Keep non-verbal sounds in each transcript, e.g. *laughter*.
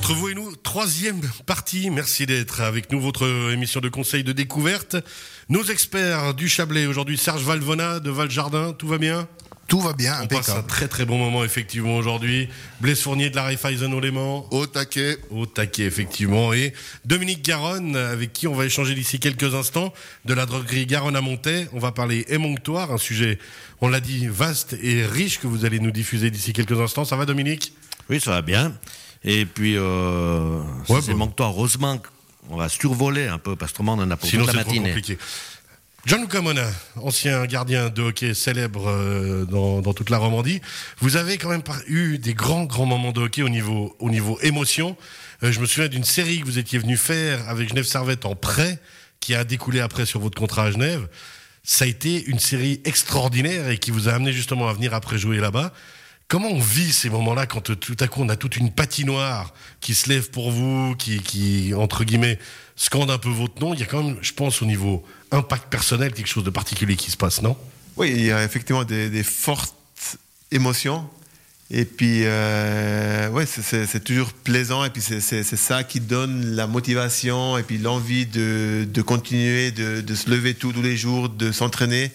Entre vous et nous, troisième partie. Merci d'être avec nous, votre émission de conseil de découverte. Nos experts du Chablais, aujourd'hui Serge Valvona de Valjardin, tout va bien? Tout va bien, On passe un très très bon moment effectivement aujourd'hui. Blaise Fournier de la Raiffeisen au Léman. Au taquet. Au taquet effectivement. Et Dominique Garonne, avec qui on va échanger d'ici quelques instants, de la droguerie Garonne à Montaix. On va parler émonctoire, un sujet, on l'a dit, vaste et riche que vous allez nous diffuser d'ici quelques instants. Ça va Dominique? Oui, ça va bien. Et puis, euh, Ouais, c'est bon. manque-toi, heureusement qu'on va survoler un peu, parce que on en a pour Sinon toute la trop matinée. compliqué. Gianluca Mona, ancien gardien de hockey célèbre euh, dans, dans toute la Romandie, vous avez quand même eu des grands grands moments de hockey au niveau au niveau émotion. Euh, je me souviens d'une série que vous étiez venu faire avec Genève Servette en prêt, qui a découlé après sur votre contrat à Genève. Ça a été une série extraordinaire et qui vous a amené justement à venir après jouer là-bas. Comment on vit ces moments-là quand tout à coup on a toute une patinoire qui se lève pour vous, qui, entre guillemets scande un peu votre nom? Il y a quand même, je pense, au niveau impact personnel, quelque chose de particulier qui se passe, non? Oui, il y a effectivement des, fortes émotions. Et puis, euh, ouais, c'est- toujours plaisant. Et puis, c'est ça qui donne la motivation et puis l'envie de, continuer, de, se lever tous les jours, de s'entraîner.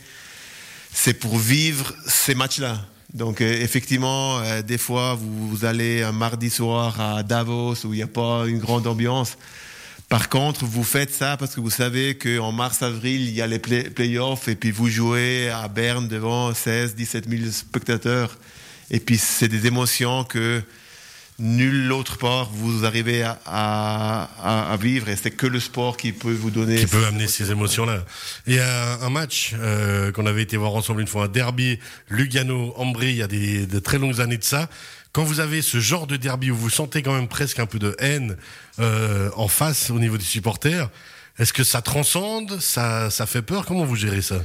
C'est pour vivre ces matchs-là. Donc, euh, effectivement, euh, des fois, vous, allez un mardi soir à Davos où il n'y a pas une grande ambiance. Par contre, vous faites ça parce que vous savez qu'en mars-avril, il y a les play- playoffs et puis vous jouez à Berne devant 16, 17 000 spectateurs. Et puis, c'est des émotions que nulle autre part vous arrivez à, à- à- vivre et c'est que le sport qui peut vous donner. Qui peut amener ces émotions-là. Il y a un match euh, qu'on avait été voir ensemble une fois, un derby Lugano-Ambry, il y a des, de très longues années de ça. Quand vous avez ce genre de derby où vous sentez quand même presque un peu de haine euh, en face au niveau des supporters, est-ce que ça transcende ça, ça fait peur? Comment vous gérez ça?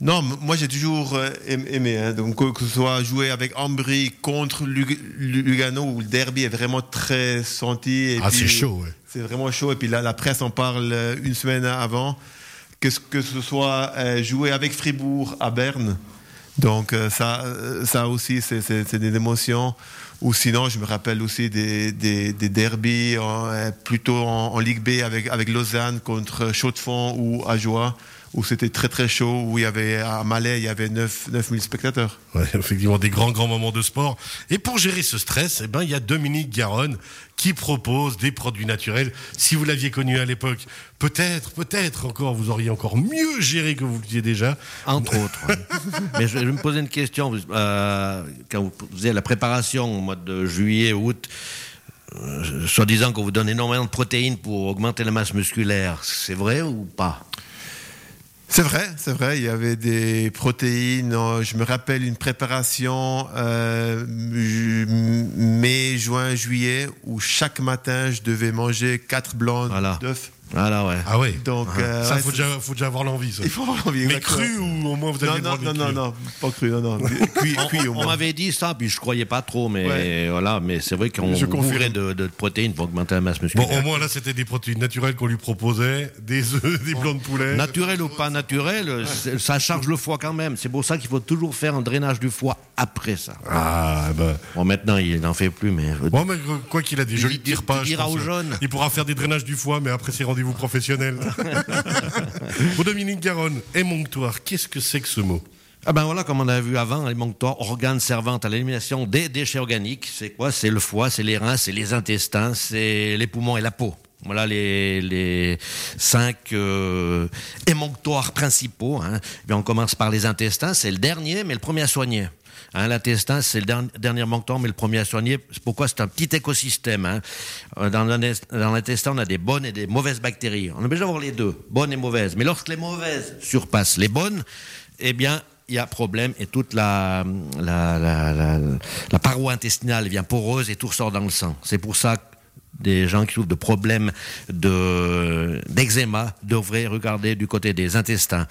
Non, moi j'ai toujours euh, aim- aimé. hein. Donc que, ce soit jouer avec Ambry contre Lug- Lu- Lugano où le derby est vraiment très senti. et Ah, c'est chaud, ouais. C'est vraiment chaud. Et puis là, la presse en parle euh, une semaine avant. Que, ce- que ce soit euh, jouer avec Fribourg à Berne. Donc ça, ça aussi, c'est- des émotions. Ou sinon, je me rappelle aussi des, des, des derbies en, plutôt en, en Ligue B avec, avec Lausanne contre Chaux-de-Fonds ou Ajoie, où c'était très très chaud, où il y avait à Malais, il y avait 9, 9000 spectateurs. Ouais, *laughs* effectivement, des grands, grands moments de sport. Et pour gérer ce stress, eh ben, il y a Dominique Garonne qui propose des produits naturels. Si vous l'aviez connu à l'époque, peut-être, peut-être encore, vous auriez encore mieux géré que vous le disiez déjà. Entre autres. ouais. *laughs* Mais je, je vais me poser une question. Euh, quand vous faisiez la préparation au mois de juillet, août, euh, soi-disant qu'on vous donne énormément de protéines pour augmenter la masse musculaire, c'est vrai ou pas? C'est vrai, c'est vrai. Il y avait des protéines. euh, Je me rappelle une préparation euh, mai, juin, juillet où chaque matin je devais manger quatre blancs Voilà. d'œufs. Voilà, ouais. Ah ouais. Donc euh, ça, ouais, faut c'est- déjà, faut déjà avoir l'envie, ça. *laughs* il faut avoir envie. Mais cru ou au moins vous aviez Non, non, non, non, non, pas cru, non, non. *laughs* Cuit, On, cuit au on moins. m'avait dit ça, puis je croyais pas trop, mais Ouais. voilà, mais c'est vrai qu'on bourrait de, de protéines pour augmenter la masse Bon, musculaire. au moins là, c'était des protéines naturelles qu'on lui proposait, des œufs, *laughs* des blancs de poulet. Naturel ou pas naturel, c'est- ça charge le foie quand même. C'est pour ça qu'il faut toujours faire un drainage du foie après ça. Ah, ben. Bon, maintenant, il n'en fait plus, mais. Bon, mais quoi qu'il a dit, je Il lui dit- tire pas. il je dira aux jeunes. Il pourra faire des drainages du foie, mais après ses rendez-vous professionnels. *laughs* Pour Dominique Garonne, émonctoire, qu'est-ce que c'est que ce mot? Ah ben voilà, comme on a vu avant, l'émonctoire, organe servant à l'élimination des déchets organiques. C'est quoi? C'est le foie, c'est les reins, c'est les intestins, c'est les poumons et la peau. Voilà les, les cinq euh, émonctoires principaux. Hein. Eh on commence par les intestins, c'est le dernier, mais le premier à soigner. Hein, L'intestin, c'est le der- dernier émonctoire, mais le premier à soigner. Pourquoi c'est un petit écosystème. Hein. Euh, Dans l'intest- dans l'intestin, on a des bonnes et des mauvaises bactéries. On a besoin d'avoir les deux, bonnes et mauvaises. Mais lorsque les mauvaises surpassent les bonnes, eh bien, il y a problème et toute la, la, la, la, paroi intestinale devient poreuse et tout ressort dans le sang. C'est pour ça que des gens qui souffrent de problèmes de, d'eczéma devraient regarder du côté des intestins.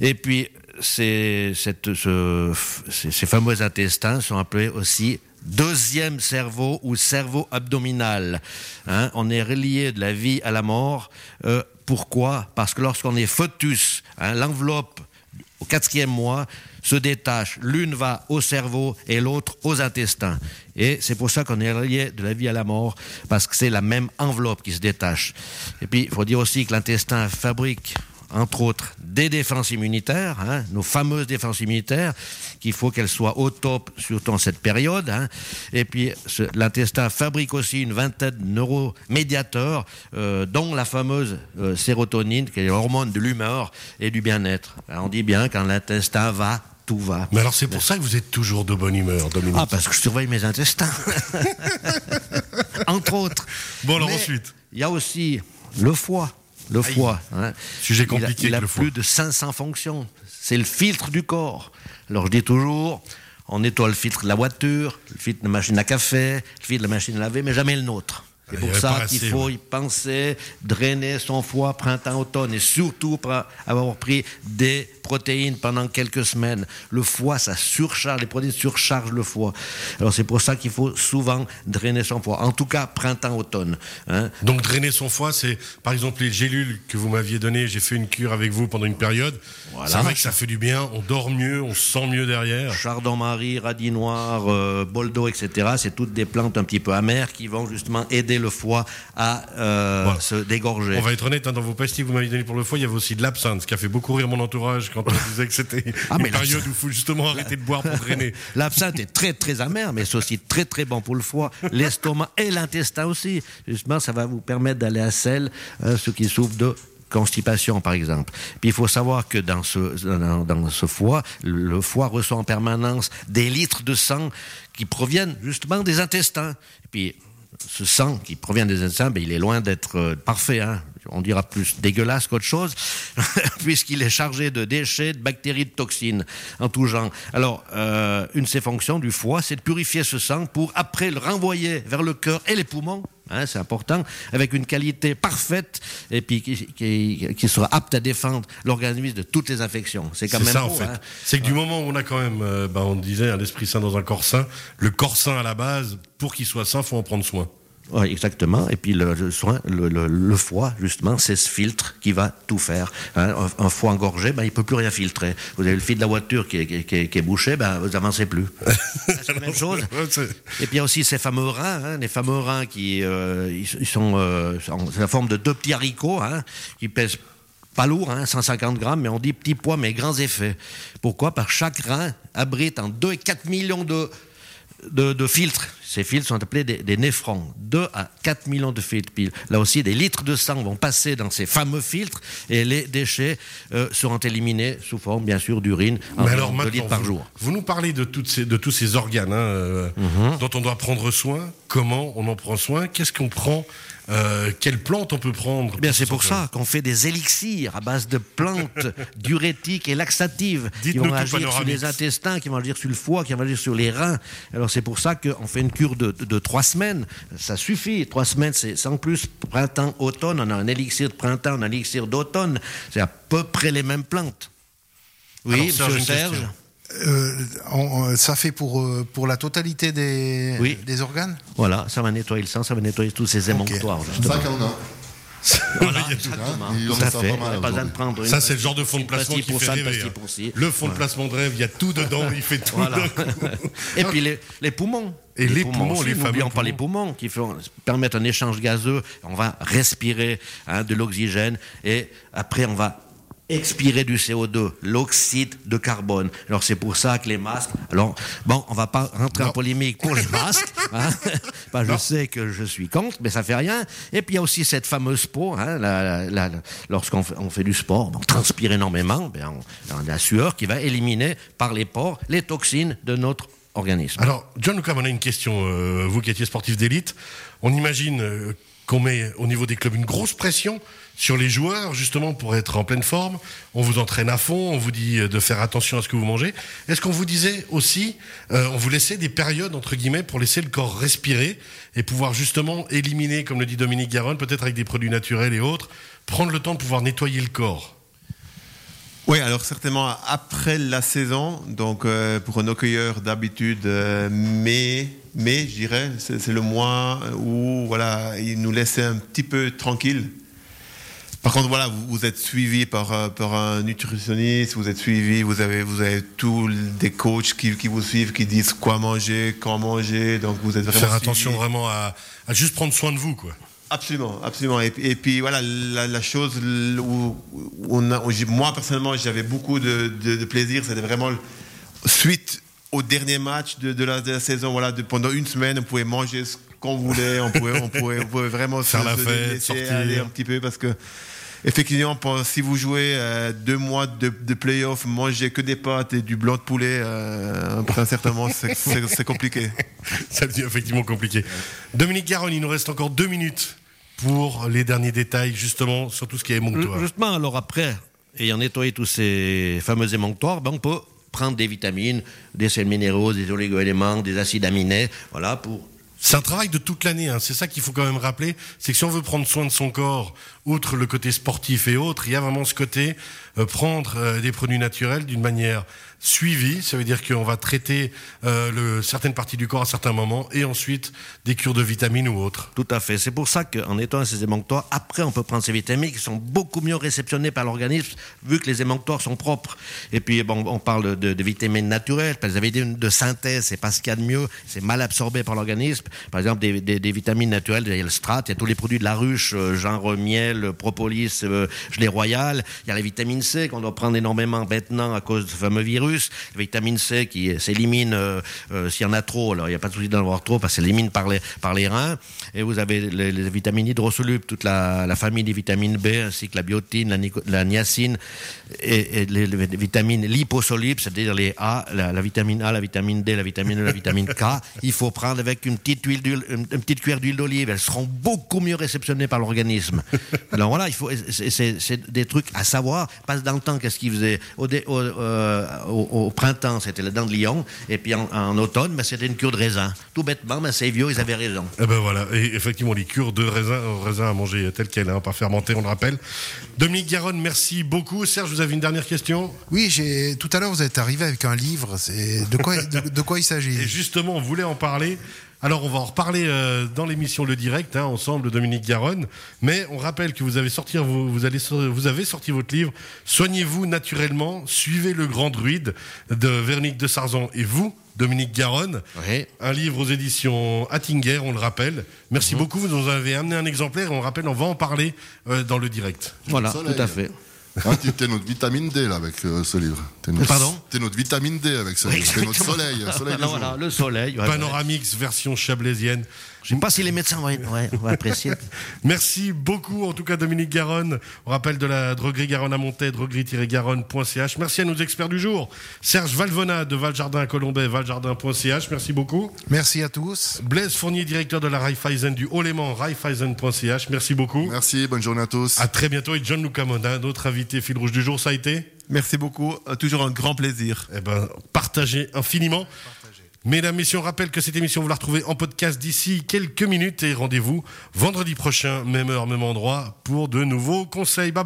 Et puis, ces, ces, fameux intestins sont appelés aussi deuxième cerveau ou cerveau abdominal. Hein, on est relié de la vie à la mort. Euh, pourquoi? Parce que lorsqu'on est foetus, hein, l'enveloppe au quatrième mois, se détachent. L'une va au cerveau et l'autre aux intestins. Et c'est pour ça qu'on est relié de la vie à la mort, parce que c'est la même enveloppe qui se détache. Et puis, il faut dire aussi que l'intestin fabrique entre autres des défenses immunitaires, hein, nos fameuses défenses immunitaires, qu'il faut qu'elles soient au top, surtout en cette période. Hein. Et puis l'intestin fabrique aussi une vingtaine de neuromédiateurs, euh, dont la fameuse euh, sérotonine, qui est l'hormone de l'humeur et du bien-être. On dit bien quand l'intestin va, tout va. Mais alors c'est pour ça que vous êtes toujours de bonne humeur, Dominique. Ah, parce que je surveille mes intestins. *laughs* Entre autres. Bon, alors ensuite. Il y a aussi le foie le foie. Hein. Sujet compliqué. Il a, le plus de 500 fonctions. C'est le filtre du corps. Alors je dis toujours, on nettoie le filtre de la voiture, le filtre de la machine à café, le filtre de la machine à laver, mais jamais le nôtre. C'est pour ça qu'il faut y penser, drainer son foie printemps-automne et surtout avoir pris des protéines pendant quelques semaines. Le foie, ça surcharge, les protéines surchargent le foie. Alors c'est pour ça qu'il faut souvent drainer son foie. En tout cas, printemps-automne. Hein. Donc drainer son foie, c'est par exemple les gélules que vous m'aviez données. J'ai fait une cure avec vous pendant une période. C'est vrai que ça fait du bien. On dort mieux, on se sent mieux derrière. Chardon-marie, radis noir, euh, boldo, etc. C'est toutes des plantes un petit peu amères qui vont justement aider le foie à euh, se dégorger. On va être honnête, hein, dans vos pastilles que vous m'avez donné pour le foie, il y avait aussi de l'absinthe, ce qui a fait beaucoup rire mon entourage quand on *laughs* disait que c'était ah, une période où il faut justement arrêter de boire pour drainer. *laughs* L'absinthe est très très amer, mais c'est aussi très très bon pour le foie, l'estomac et l'intestin aussi. Justement, ça va vous permettre d'aller à sel, hein, ceux qui souffrent de constipation, par exemple. Puis il faut savoir que dans ce, dans, ce foie, le foie reçoit en permanence des litres de sang qui proviennent justement des intestins. Et puis ce sang qui provient des intestins, ben, il est loin d'être euh, parfait. Hein. On dira plus dégueulasse qu'autre chose, *laughs* puisqu'il est chargé de déchets, de bactéries, de toxines en tout genre. Alors, euh, une de ses fonctions du foie, c'est de purifier ce sang pour après le renvoyer vers le cœur et les poumons Hein, c'est important, avec une qualité parfaite et puis qui, sera apte à défendre l'organisme de toutes les infections. C'est quand même ça en fait. Hein. C'est que du moment où on a quand même, euh, bah, on disait, un esprit sain dans un corps sain, le corps sain à la base, pour qu'il soit sain, faut en prendre soin. Oui, exactement. Et puis le, soin, le, foie, justement, c'est ce filtre qui va tout faire. Hein. un, foie engorgé, ben, il ne peut plus rien filtrer. Vous avez le fil de la voiture qui est, bouché, ben, vous n'avancez plus. c'est *laughs* la même chose. Et puis il y a aussi ces fameux reins, hein, les fameux reins qui euh, ils, sont, euh, la forme de deux petits haricots hein, qui pèsent pas lourd, 150 grammes, mais on dit petits poids, mais grands effets. Pourquoi? Par chaque rein abrite en 2 et 4 millions de de, filtres. Ces filtres sont appelés des, néphrons. 2 à 4 millions de filtres. là aussi, des litres de sang vont passer dans ces fameux filtres et les déchets euh, seront éliminés sous forme, bien sûr, d'urine en alors, de litres par jour. Vous nous parlez de, toutes ces, de tous ces organes hein, euh, mhm. dont on doit prendre soin. Comment on en prend soin? Qu'est-ce qu'on prend euh, quelles plantes on peut prendre eh Bien, c'est pour ça qu'on fait des élixirs à base de plantes *laughs* diurétiques et laxatives qui vont agir sur les intestins, qui vont agir sur le foie, qui vont agir sur les reins. Alors c'est pour ça qu'on fait une cure de, trois semaines. Ça suffit. Trois semaines, c'est sans plus. Printemps, automne, on a un élixir de printemps, un élixir d'automne. C'est à peu près les mêmes plantes. Oui, Serge. Serge euh, ça fait pour, euh, pour la totalité des, des organes Voilà, ça va nettoyer le sang, ça va nettoyer tous ces émonctoires. Ça qu'on a. Voilà, exactement. Ça, c'est le genre de fond de placement qui fait rêver. Hein. Le fond de placement de rêve, il y a tout dedans, il fait tout *laughs* Et puis les, les poumons. Et les, poumons, les N'oublions pas les poumons qui font, permettent un échange gazeux. On va respirer hein, de l'oxygène et après on va expirer du CO2, l'oxyde de carbone. Alors c'est pour ça que les masques. Alors bon, on va pas rentrer en polémique pour les masques. *laughs* Hein. je sais que je suis contre, mais ça fait rien. Et puis il y a aussi cette fameuse peau. Hein, lorsqu'on fait, on fait, du sport, on transpire énormément. Ben, on, a la sueur qui va éliminer par les pores les toxines de notre organisme. Alors John Lucas, on a une question. Euh, vous qui étiez sportif d'élite, on imagine euh, qu'on met au niveau des clubs une grosse pression sur les joueurs, justement, pour être en pleine forme. On vous entraîne à fond, on vous dit de faire attention à ce que vous mangez. Est-ce qu'on vous disait aussi, euh, on vous laissait des périodes, entre guillemets, pour laisser le corps respirer et pouvoir justement éliminer, comme le dit Dominique Garonne, peut-être avec des produits naturels et autres, prendre le temps de pouvoir nettoyer le corps? Oui, alors certainement après la saison, donc euh, pour un hockeyeur d'habitude, euh, mai, mai, je dirais, c'est le mois où voilà, il nous laissait un petit peu tranquille Par contre, voilà, vous, vous êtes suivi par, euh, par un nutritionniste, vous êtes suivi, vous avez, vous avez tous des coachs qui, qui vous suivent, qui disent quoi manger, quand manger. Donc vous êtes vraiment. Faire suivi. attention vraiment à, à juste prendre soin de vous, quoi. Absolument, absolument. Et, et puis voilà, la, la chose où, on a, où moi personnellement, j'avais beaucoup de, de, de plaisir, c'était vraiment suite au dernier match de, de, la, de la saison. Voilà, de, pendant une semaine, on pouvait manger ce qu'on voulait, on pouvait, on pouvait, on pouvait vraiment *laughs* Faire se, la se fête, laisser sortir. aller un petit peu parce que. Effectivement, pour- si vous jouez euh, deux mois de, de playoff, manger que des pâtes et du blanc de poulet, euh, après un certain moment, c'est- compliqué. *laughs* Ça devient effectivement compliqué. Dominique Garonne, il nous reste encore deux minutes pour les derniers détails, justement, sur tout ce qui est émonctoire. Justement, alors après, ayant nettoyé tous ces fameux émonctoires, ben on peut prendre des vitamines, des sels minéraux, des oligo-éléments, des acides aminés, voilà, pour C'est un travail de toute l'année, hein. c'est ça qu'il faut quand même rappeler, c'est que si on veut prendre soin de son corps, outre le côté sportif et autres, il y a vraiment ce côté euh, prendre euh, des produits naturels d'une manière suivie, ça veut dire qu'on va traiter euh, certaines parties du corps à certains moments, et ensuite des cures de vitamines ou autres. Tout à fait. C'est pour ça qu'en nettoyant ces émonctoires, après, on peut prendre ces vitamines qui sont beaucoup mieux réceptionnées par l'organisme, vu que les émonctoires sont propres. Et puis, on parle de, vitamines naturelles. Les vitamines de synthèse, c'est pas ce qu'il y a de mieux. C'est mal absorbé par l'organisme. Par exemple, des, des- des vitamines naturelles, il y a le strat, il y a tous les produits de la ruche, euh, genre miel, propolis, euh, gelée royale. Il y a la vitamine C qu'on doit prendre énormément maintenant à cause ce fameux virus. La vitamine C qui s'élimine euh, euh, s'il y en a trop. Alors, il n'y a pas de souci d'en avoir trop parce qu'elle s'élimine par les, par les reins. Et vous avez les, les vitamines hydrosolubles, toute la, la famille des vitamines B, ainsi que la biotine, la, niacine, et, et les, les vitamines liposolubles, c'est-à-dire les A, la, la vitamine A, la vitamine D, la vitamine E, la vitamine K. Il faut prendre avec une petite huile d'huile, une, une petite cuillère d'huile d'olive. Elles seront beaucoup mieux réceptionnées par l'organisme. *laughs* Alors voilà, il faut, c'est- c'est c'est des trucs à savoir. Que dans le temps, qu'est-ce qu'ils faisaient? Au, dé- au, euh, au- au printemps, c'était la dent de lion, et puis en, en automne, ben, c'était une cure de raisin. Tout bêtement, ben, ces vieux, ils avaient raison. Eh ben voilà, et effectivement, les cures de raisin, euh, raisin à manger telles quelles, hein, pas fermentées, on le rappelle. Dominique Garonne, merci beaucoup. Serge, vous avez une dernière question? Oui, j'ai tout à l'heure vous êtes arrivé avec un livre. C'est de quoi de, de quoi il Et s'agit justement, on voulait en parler. Alors, on va en reparler euh, dans l'émission Le Direct, hein, ensemble, Dominique Garonne. Mais on rappelle que vous avez sorti, vous, vous, allez, sor- vous avez sorti votre livre Soignez-vous naturellement, suivez le grand druide de Véronique de Sarzan et vous, Dominique Garonne. Oui. Un livre aux éditions Attinger, on le rappelle. Merci beaucoup, vous nous avez amené un exemplaire et on rappelle, on va en parler euh, dans le direct. Voilà, tout à fait. Ah, tu- t'es notre vitamine D là avec euh, ce livre. T'es notre, Pardon T'es notre vitamine D avec ce livre. T'es notre soleil, le soleil du Voilà, jour. voilà, le soleil. ouais, ouais. Panoramix version chablaisienne. Je sais pas si les médecins vont, ouais, vont apprécier. *laughs* Merci beaucoup, en tout cas, Dominique Garonne. On rappelle de la droguerie Garonne à Montaix, droguerie-garonne.ch. Merci à nos experts du jour. Serge Valvona de Valjardin à Colombay, valjardin.ch. Merci beaucoup. Merci à tous. Blaise Fournier, directeur de la Raiffeisen du Haut-Léman, raiffeisen.ch. Merci beaucoup. Merci, bonne journée à tous. À très bientôt. Et John Luca Monin, notre invité fil rouge du jour, ça a été? Merci beaucoup, toujours un grand plaisir. eh ben, partagez infiniment. Mesdames, messieurs, on rappelle que cette émission, vous la retrouvez en podcast d'ici quelques minutes et rendez-vous vendredi prochain, même heure, même endroit, pour de nouveaux conseils. Bye